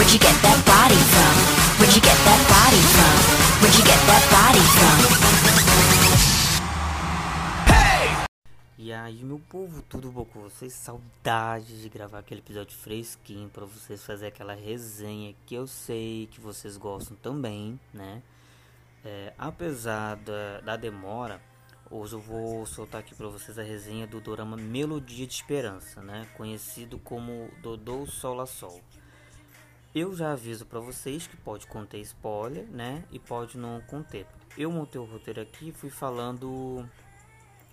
Where'd you get that body from? Where'd you get that body from? Where'd you get that body from? E aí, meu povo, tudo bom com vocês? Saudades de gravar aquele episódio fresquinho para vocês fazer aquela resenha que eu sei que vocês gostam também, né? É, apesar da, da demora, hoje eu vou soltar aqui para vocês a resenha do dorama Melodia de Esperança, né? Conhecido como Dodô Sol a Sol. Eu já aviso para vocês que pode conter spoiler, né? E pode não conter. Eu montei o roteiro aqui fui falando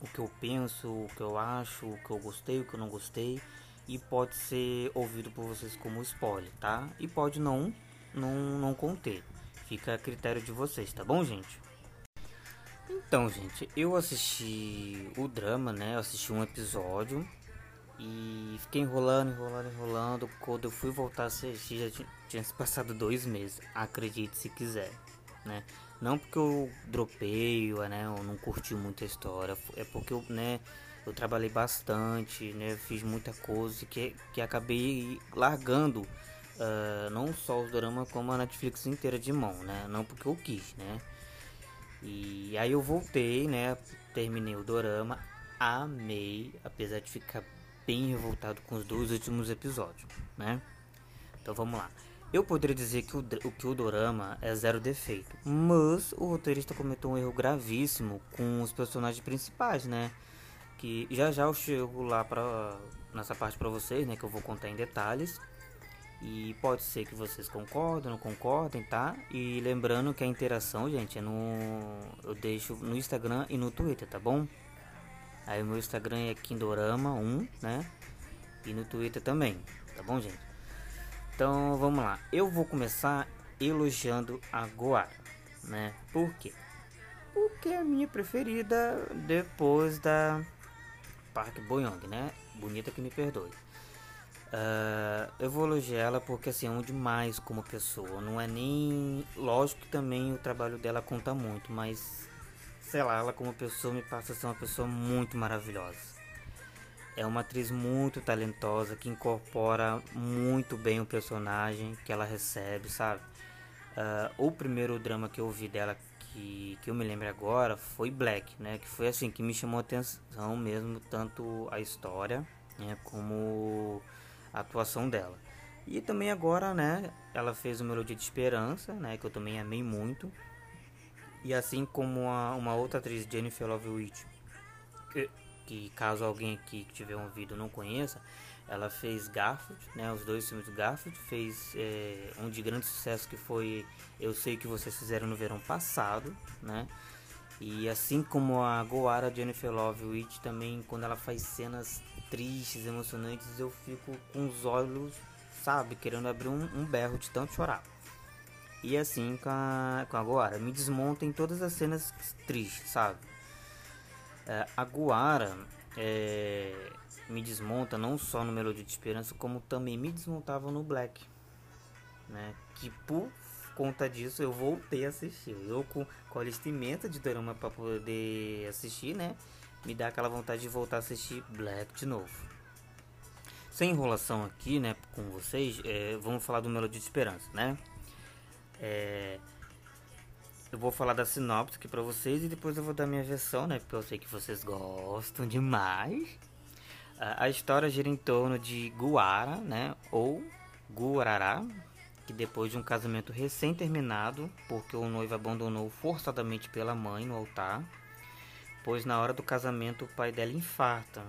o que eu penso, o que eu acho, o que eu gostei, o que eu não gostei e pode ser ouvido por vocês como spoiler, tá? E pode não, não, não conter. Fica a critério de vocês, tá bom, gente? Então, gente, eu assisti o drama, né? Eu assisti um episódio e fiquei enrolando, enrolando, enrolando. Quando eu fui voltar a assistir, já tinha, se passado dois meses. Acredite se quiser, né? Não porque eu dropei, né, eu não curti muito a história, é porque eu, né, eu trabalhei bastante, né, fiz muita coisa que, que acabei largando uh, não só o drama como a Netflix inteira de mão, né, não porque eu quis, né. E aí eu voltei, né, terminei o dorama, amei, apesar de ficar bem revoltado com os dois últimos episódios, né. Então vamos lá. Eu poderia dizer que o, que o dorama é zero defeito, mas o roteirista cometeu um erro gravíssimo com os personagens principais, né? Que já já eu chego lá para nessa parte para vocês, né? Que eu vou contar em detalhes. E pode ser que vocês concordem, não concordem, tá? E lembrando que a interação, gente, é no eu deixo no Instagram e no Twitter, tá bom? Aí o meu Instagram é Kindorama1, né? E no Twitter também, tá bom, gente? Então vamos lá. Eu vou começar elogiando a Goara, né? Por quê? Porque é a minha preferida depois da Park Boyong, né? Bonita que me perdoe. Uh, eu vou elogiar ela porque assim, é um demais como pessoa. Não é nem. Lógico que também o trabalho dela conta muito, mas sei lá, ela como pessoa me passa a ser uma pessoa muito maravilhosa. É uma atriz muito talentosa que incorpora muito bem o personagem que ela recebe, sabe? Uh, o primeiro drama que eu vi dela que, que eu me lembro agora foi Black, né? Que foi assim que me chamou a atenção mesmo, tanto a história né, como a atuação dela. E também agora, né? Ela fez o Melodia de Esperança, né? Que eu também amei muito. E assim como a, uma outra atriz, Jennifer Love Witch, que que caso alguém aqui que tiver vídeo não conheça, ela fez Garfield, né, os dois filmes do Garfield, fez é, um de grande sucesso que foi Eu Sei Que Vocês Fizeram no Verão Passado, né, e assim como a Goara Jennifer Love Witch também, quando ela faz cenas tristes, emocionantes, eu fico com os olhos, sabe, querendo abrir um, um berro de tanto chorar. E assim com a, me desmonta em todas as cenas tristes, sabe? É, a Guara é, me desmonta não só no Melodia de Esperança, como também me desmontava no Black. Né? Que por conta disso eu voltei a assistir. Eu com, com a lista imensa de drama para poder assistir, né? Me dá aquela vontade de voltar a assistir Black de novo. Sem enrolação aqui, né, com vocês, é, vamos falar do Melodia de Esperança, né? É, eu vou falar da sinopse aqui pra vocês e depois eu vou dar minha versão, né? Porque eu sei que vocês gostam demais. A história gira em torno de Guara, né? Ou Guarará, que depois de um casamento recém-terminado, porque o noivo abandonou forçadamente pela mãe no altar, pois na hora do casamento o pai dela infarta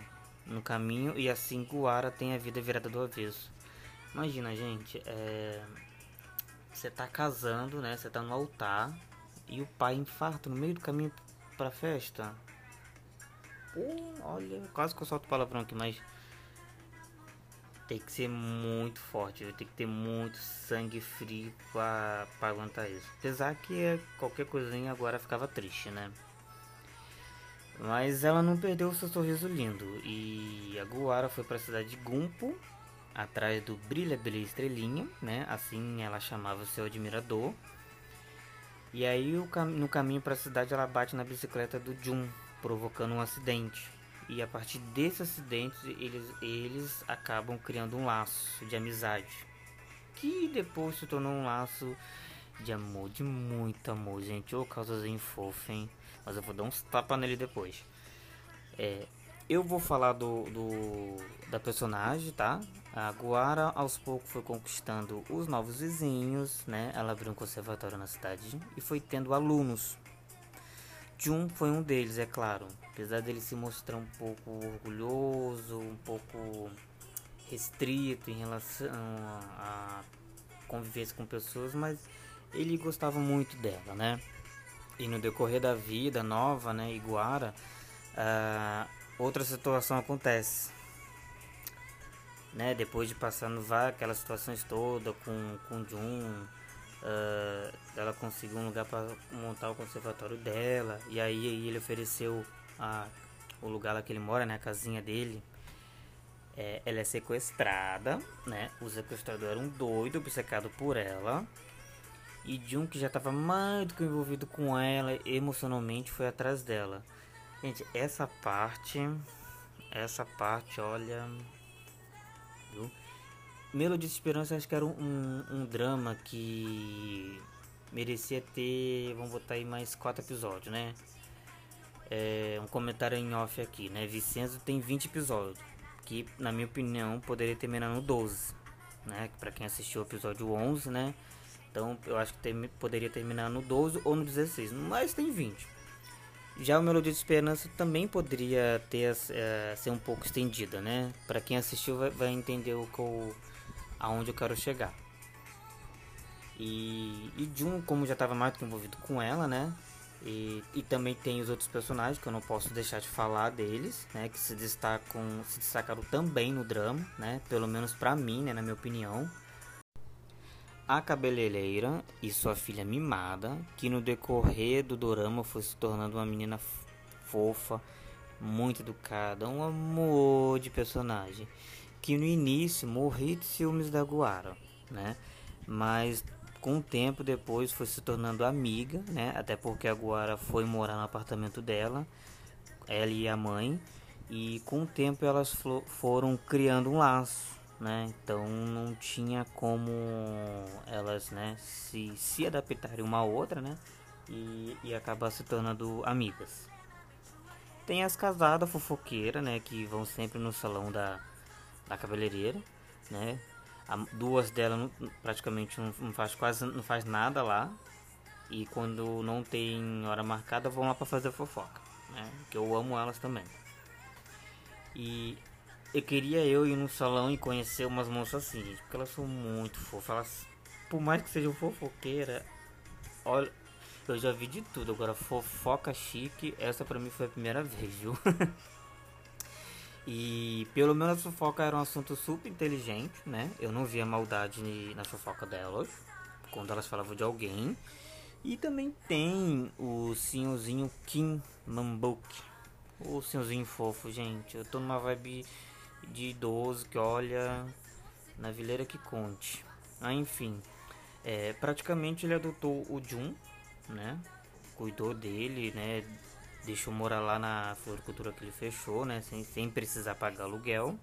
no caminho e assim Guara tem a vida virada do avesso. Imagina, gente, é... você tá casando, né? Você tá no altar e o pai infarta no meio do caminho pra festa. Olha, quase que eu solto palavrão aqui, mas tem que ser muito forte, tem que ter muito sangue frio pra, pra aguentar isso. Apesar que qualquer coisinha agora ficava triste, né? Mas ela não perdeu o seu sorriso lindo e a Guara foi para a cidade de Gumpo, atrás do Brilha Brilha Estrelinha, né? Assim ela chamava seu admirador. E aí no caminho para a cidade ela bate na bicicleta do Jun, provocando um acidente. E a partir desse acidente eles, eles acabam criando um laço de amizade. que depois se tornou um laço de amor, de muito amor, gente. Ô, oh, causazinho fofo, hein? Mas eu vou dar uns tapas nele depois. É, eu vou falar do, do, da personagem, tá? A Guara aos poucos foi conquistando os novos vizinhos, né? Ela abriu um conservatório na cidade e foi tendo alunos. Jun foi um deles, é claro. Apesar dele se mostrar um pouco orgulhoso, um pouco restrito em relação a convivência com pessoas, mas ele gostava muito dela, né? E no decorrer da vida nova, né, Iguara, uh, outra situação acontece. Né, depois de passando várias aquelas situações todas com, com Jun, uh, ela conseguiu um lugar para montar o conservatório dela. E aí, aí ele ofereceu a, o lugar lá que ele mora, né, a casinha dele. É, ela é sequestrada, né? O sequestrador era um doido, obcecado por ela. E Jun, que já estava mais do que envolvido com ela emocionalmente, foi atrás dela. Gente, essa parte. Essa parte, olha. Viu? Melody de Esperança acho que era um, um, um, drama que merecia ter. Vamos botar aí mais quatro episódios, né? É, um comentário em off aqui, né? Vicenzo tem 20 episódios que na minha opinião poderia terminar no 12, né? Para quem assistiu o episódio 11, né? Então eu acho que tem, poderia terminar no 12 ou no 16, mas tem 20. Já o Melodia de Esperança também poderia ter é, ser um pouco estendida, né? Para quem assistiu vai, vai, entender o que aonde eu quero chegar. E, e Jun, como já estava mais envolvido com ela, né? E, e também tem os outros personagens que eu não posso deixar de falar deles, né? Que se destacam, se destacaram também no drama, né? Pelo menos para mim, né? Na minha opinião. A cabeleireira e sua filha mimada, que no decorrer do drama foi se tornando uma menina fofa, muito educada, um amor de personagem, que no início morri de ciúmes da Guara, né? Mas com o tempo depois foi se tornando amiga, né? Até porque a Guara foi morar no apartamento dela, ela e a mãe, e com o tempo elas foram criando um laço, né? Então não tinha como elas, né, se, se adaptarem uma a outra, né? E, e acabar se tornando amigas. Tem as casadas fofoqueiras, né? Que vão sempre no salão da, da cabeleireira, né? duas delas não, praticamente não, não, faz quase não faz nada lá. E quando não tem hora marcada vão lá para fazer fofoca, né? Que eu amo elas também. E eu queria eu ir no salão e conhecer umas moças assim, gente, porque elas são muito fofas. Elas, por mais que sejam fofoqueiras, olha, eu já vi de tudo. Agora fofoca chique, essa pra mim foi a primeira vez, viu? E pelo menos a fofoca era um assunto super inteligente, né? Eu não via maldade na fofoca delas, quando elas falavam de alguém. E também tem o senhorzinho Kim Mambuk. O senhorzinho fofo, gente. Eu tô numa vibe de idoso que olha na vileira que conte. Ah, enfim. É, praticamente ele adotou o Jun, né? Cuidou dele, né? deixou morar lá na floricultura que ele fechou, né, sem, sem precisar pagar aluguel.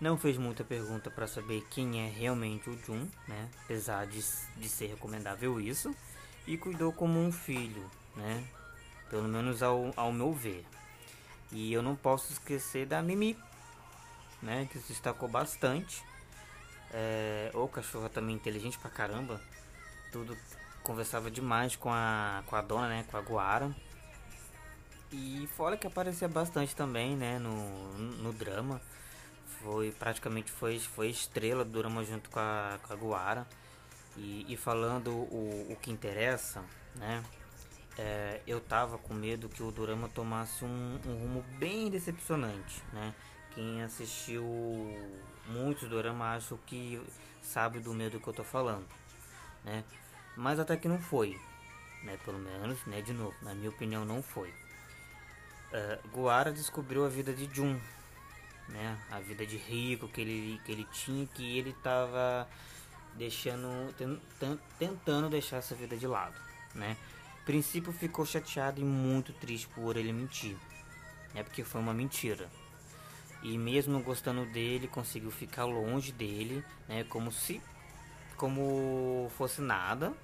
Não fez muita pergunta para saber quem é realmente o Jun, né, apesar de, de ser recomendável isso, e cuidou como um filho, né, pelo menos ao, ao meu ver. E eu não posso esquecer da Mimi, né, que se destacou bastante. É, o cachorro também inteligente pra caramba, tudo conversava demais com a, com a dona, né, com a Guara. E fora que aparecia bastante também, né, no, no drama. Foi praticamente foi, foi estrela do drama junto com a, com a Guara. E, e falando o, o que interessa, né? É, eu tava com medo que o drama tomasse um, um, rumo bem decepcionante, né? Quem assistiu muitos drama acho que sabe do medo que eu tô falando, né? Mas até que não foi, né? Pelo menos, né? De novo, na minha opinião não foi uh, Guara descobriu a vida de Jun, né? A vida de rico que ele, que ele tinha, que ele estava deixando, tentando deixar essa vida de lado, né? princípio ficou chateado e muito triste por ele mentir, né? Porque foi uma mentira. E mesmo gostando dele, conseguiu ficar longe dele, né? Como se como fosse nada.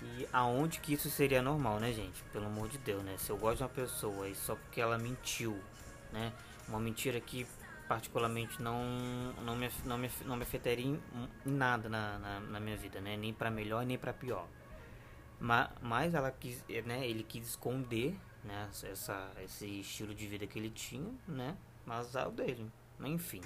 E aonde que isso seria normal, né, gente? Pelo amor de Deus, né? Se eu gosto de uma pessoa e só porque ela mentiu, né? Uma mentira que particularmente não, não, me, não, me, não me afetaria em, nada na, na, na, minha vida, né? Nem para melhor nem para pior. Mas, mas ela quis, né? Ele quis esconder, né? Essa, esse estilo de vida que ele tinha, né? Mas é o dele. Enfim.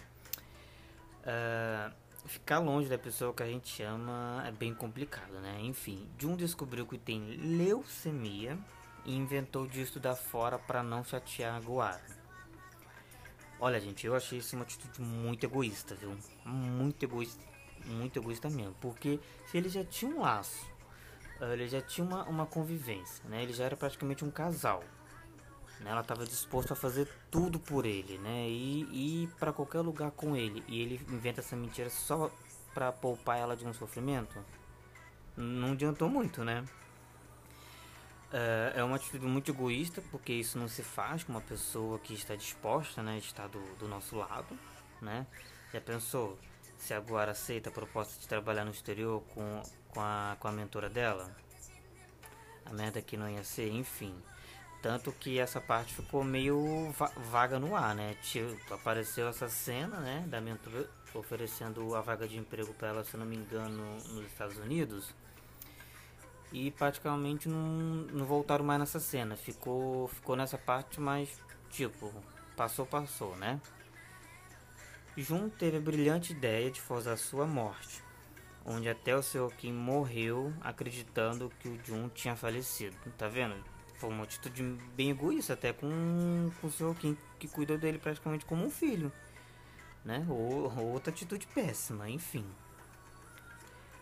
Uh, ficar longe da pessoa que a gente ama é bem complicado, né? Enfim, Jun descobriu que tem leucemia e inventou de estudar fora para não chatear a Guara. Olha, gente, eu achei isso uma atitude muito egoísta, viu? Muito egoísta, muito egoísta mesmo. Porque se ele já tinha um laço, eh, ele já tinha uma, uma convivência, né? Ele já era praticamente um casal. Né? Ela estava disposta a fazer tudo por ele, né? E ir para qualquer lugar com ele. E ele inventa essa mentira só para poupar ela de um sofrimento. Não adiantou muito, né? É, é uma atitude muito egoísta, porque isso não se faz com uma pessoa que está disposta, né, está do, do nosso lado, né? Já pensou se agora aceita a proposta de trabalhar no exterior com, com, a, com a mentora dela? A merda que não ia ser, enfim. Tanto que essa parte ficou meio va vaga no ar, né? Tipo, apareceu essa cena, né, da mentora oferecendo a vaga de emprego para ela, se não me engano, nos Estados Unidos e praticamente não, não voltaram mais nessa cena. Ficou, ficou nessa parte, mas tipo, passou, passou, né? Jun teve a brilhante ideia de forçar sua morte, onde até o seu Kim morreu acreditando que o Jun tinha falecido. Tá vendo? Foi uma atitude bem egoísta, até com, com o seu Kim, que cuidou dele praticamente como um filho. Né? Ou, outra atitude péssima, enfim.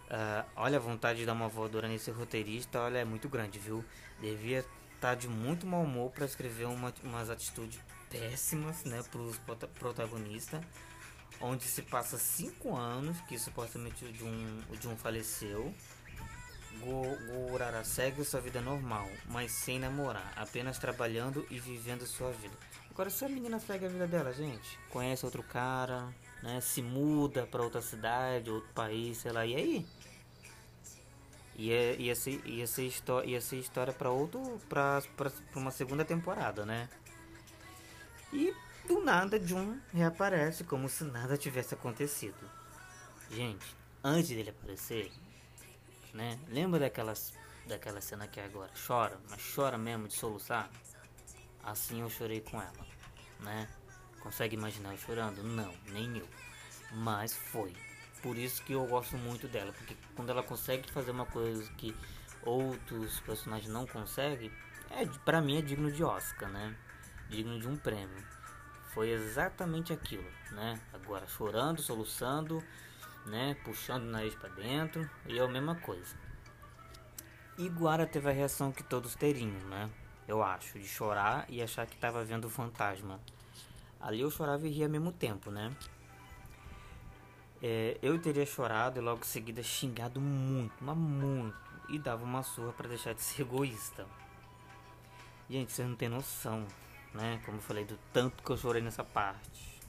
Uh, olha, a vontade de dar uma voadora nesse roteirista, olha, é muito grande, viu? Devia estar tá de muito mau humor para escrever uma, umas atitudes péssimas, né, pros protagonistas, onde se passa cinco anos que supostamente o o Jun faleceu. Gurara segue sua vida normal, mas sem namorar, apenas trabalhando e vivendo sua vida. Agora, se a menina segue a vida dela, gente, conhece outro cara, né, se muda para outra cidade, outro país, sei lá, e aí? Ia, ia, ser, ia, ser, ia ser história para outro. Pra, pra, pra uma segunda temporada, né? E do nada Jun reaparece como se nada tivesse acontecido. Gente, antes dele aparecer, né? Lembra daquelas, daquela cena que agora chora, mas chora mesmo de soluçar? Assim eu chorei com ela, né? Consegue imaginar eu chorando? Não, nem eu. Mas foi por isso que eu gosto muito dela, porque quando ela consegue fazer uma coisa que outros personagens não conseguem, é para mim é digno de Oscar, né? Digno de um prêmio. Foi exatamente aquilo, né? Agora chorando, soluçando, né? Puxando o nariz para dentro e é a mesma coisa. E Guara teve a reação que todos teriam, né? Eu acho, de chorar e achar que estava vendo o fantasma. Ali eu chorava e ria ao mesmo tempo, né? é, eu teria chorado e logo em seguida xingado muito, mas muito, e dava uma surra para deixar de ser egoísta. Gente, vocês não tem noção, né? Como eu falei, do tanto que eu chorei nessa parte.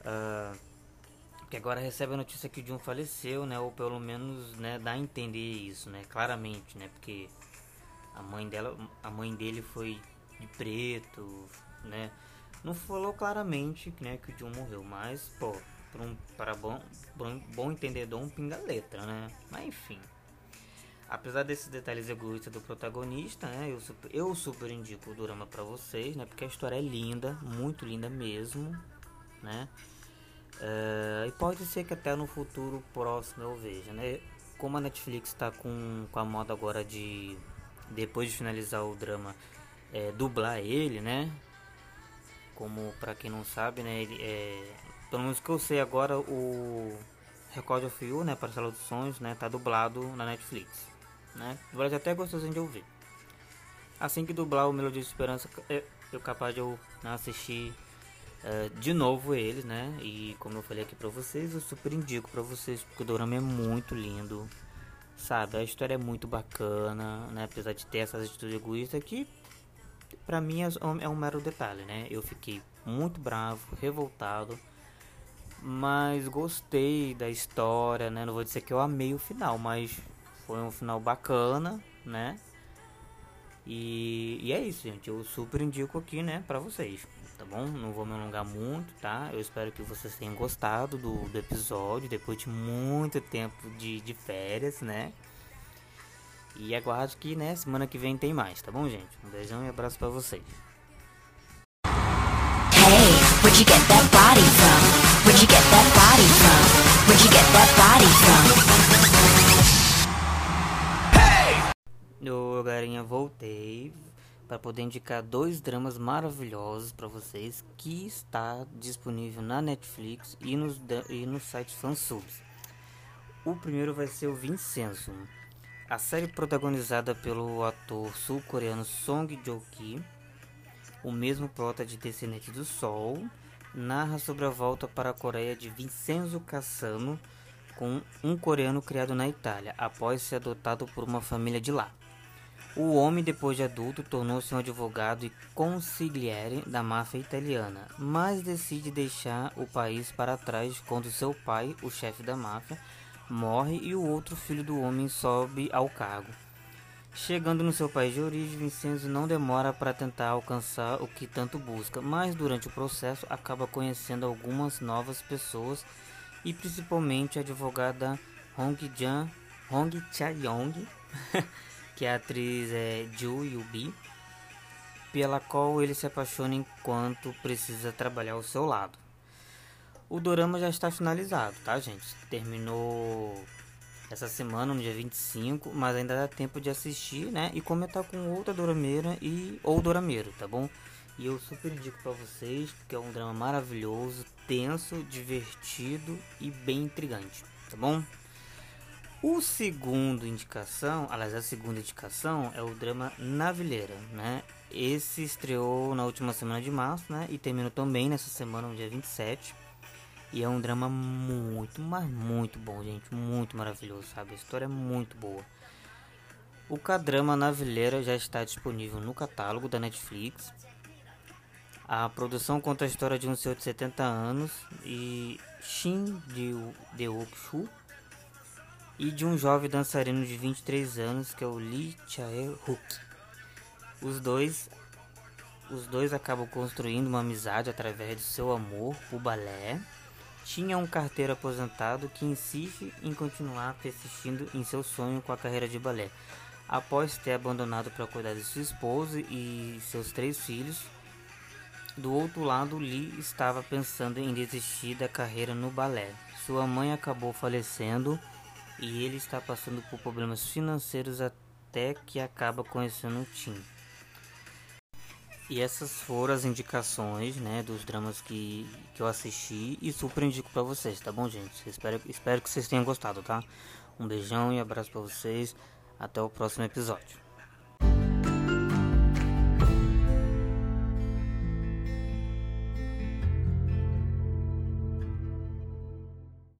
Uh, que agora recebe a notícia que o John faleceu, né? Ou pelo menos, né, dá a entender isso, né? Claramente, né? Porque a mãe dela, a mãe dele foi de preto, né? Não falou claramente, né, que o John morreu, mas, pô, para um para bom, bom, bom entendedor, um pinga-letra, né? Mas enfim. Apesar desses detalhes egoístas do protagonista, né? Eu super, eu super indico o drama para vocês, né? Porque a história é linda, muito linda mesmo, né? Uh, e pode ser que até no futuro próximo eu veja, né? Como a Netflix está com, com a moda agora de, depois de finalizar o drama, é, dublar ele, né? Como para quem não sabe, né? Ele é, pelo menos que eu sei agora, o Record of You, né, Parcela dos Sonhos, né, tá dublado na Netflix, né? Dublado até gostosinho de ouvir. Assim que dublar o Melodia de Esperança, eu, eu capaz de eu né, assistir uh, de novo eles, né? E como eu falei aqui pra vocês, eu super indico pra vocês, porque o Dorama é muito lindo, sabe? A história é muito bacana, né? Apesar de ter essas atitudes egoístas que, pra mim, é, é um mero detalhe, né? Eu fiquei muito bravo, revoltado Mas gostei da história, né? Não vou dizer que eu amei o final, mas foi um final bacana, né? E, e é isso, gente. Eu super indico aqui, né, pra vocês, tá bom? Não vou me alongar muito, tá? Eu espero que vocês tenham gostado do, do episódio, depois de muito tempo de, de férias, né? E aguardo que, né, semana que vem tem mais, tá bom, gente? Um beijão e abraço pra vocês. Hey, where'd you get that body from? Where'd you get that body from? Where'd you get that body from? Eu, galerinha, voltei para poder indicar dois dramas maravilhosos para vocês que está disponível na Netflix e nos, e nos sites fansubs. O primeiro vai ser o Vincenzo. A série protagonizada pelo ator sul-coreano Song Joong-ki, o mesmo prota de Descendente do Sol, narra sobre a volta para a Coreia de Vincenzo Cassano, com um coreano criado na Itália, após ser adotado por uma família de lá. O homem, depois de adulto, tornou-se um advogado e consigliere da máfia italiana, mas decide deixar o país para trás quando seu pai, o chefe da máfia, morre e o outro filho do homem sobe ao cargo. Chegando no seu país de origem, Vincenzo não demora para tentar alcançar o que tanto busca, mas durante o processo acaba conhecendo algumas novas pessoas e principalmente a advogada Hong Jan, Hong Cha-yong, que a atriz é, Ju Yubi, pela qual ele se apaixona enquanto precisa trabalhar ao seu lado. O dorama já está finalizado, tá, gente? Terminou essa semana, no dia 25, mas ainda dá tempo de assistir, né? E comentar com outra dorameira e ou dorameiro, tá bom? E eu super indico pra vocês, porque é um drama maravilhoso, tenso, divertido e bem intrigante, tá bom? O segundo indicação, aliás, a segunda indicação é o drama Navileira, né? Esse estreou na última semana de março, né? E terminou também nessa semana, no dia 27. E é um drama muito, mas muito bom, gente. Muito maravilhoso, sabe? A história é muito boa. O K-drama Navileira já está disponível no catálogo da Netflix. A produção conta a história de um senhor de 70 anos e Shin Deok-shu e de um jovem dançarino de 23 anos que é o Lee Chae-hook. Os dois os dois acabam construindo uma amizade através do seu amor por balé. Tinha um carteiro aposentado que insiste em continuar persistindo em seu sonho com a carreira de balé. Após ter abandonado para cuidar de sua esposa e seus três filhos, do outro lado, Lee estava pensando em desistir da carreira no balé. Sua mãe acabou falecendo e ele está passando por problemas financeiros até que acaba conhecendo o Tim. E essas foram as indicações, né, dos dramas que, que eu assisti e super indico pra vocês, tá bom, gente? Espero, espero que vocês tenham gostado, tá? Um beijão e abraço pra vocês. Até o próximo episódio.